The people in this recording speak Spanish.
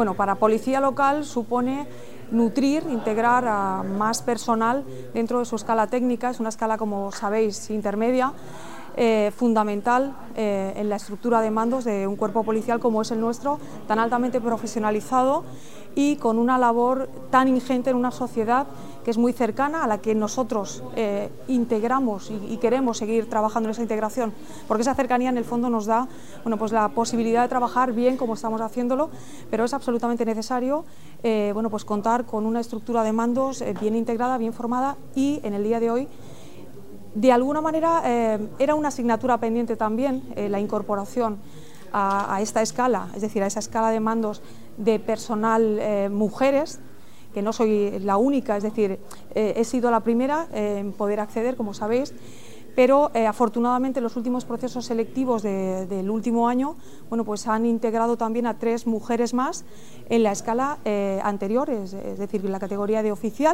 Bueno, para Policía Local supone nutrir, integrar a más personal dentro de su escala técnica, es una escala, como sabéis, intermedia, eh, fundamental eh, en la estructura de mandos de un cuerpo policial como es el nuestro, tan altamente profesionalizado y con una labor tan ingente en una sociedad que es muy cercana, a la que nosotros eh, integramos y, queremos seguir trabajando en esa integración, porque esa cercanía en el fondo nos da bueno, pues la posibilidad de trabajar bien como estamos haciéndolo, pero es absolutamente necesario bueno, pues contar con una estructura de mandos bien integrada, bien formada y en el día de hoy de alguna manera eh, era una asignatura pendiente también eh, la incorporación a, esta escala, es decir, a esa escala de mandos de personal eh, mujeres, que no soy la única, es decir, he sido la primera en poder acceder, como sabéis, pero afortunadamente los últimos procesos selectivos del último año bueno, pues han integrado también a tres mujeres más en la escala anterior, es, es decir, en la categoría de oficial.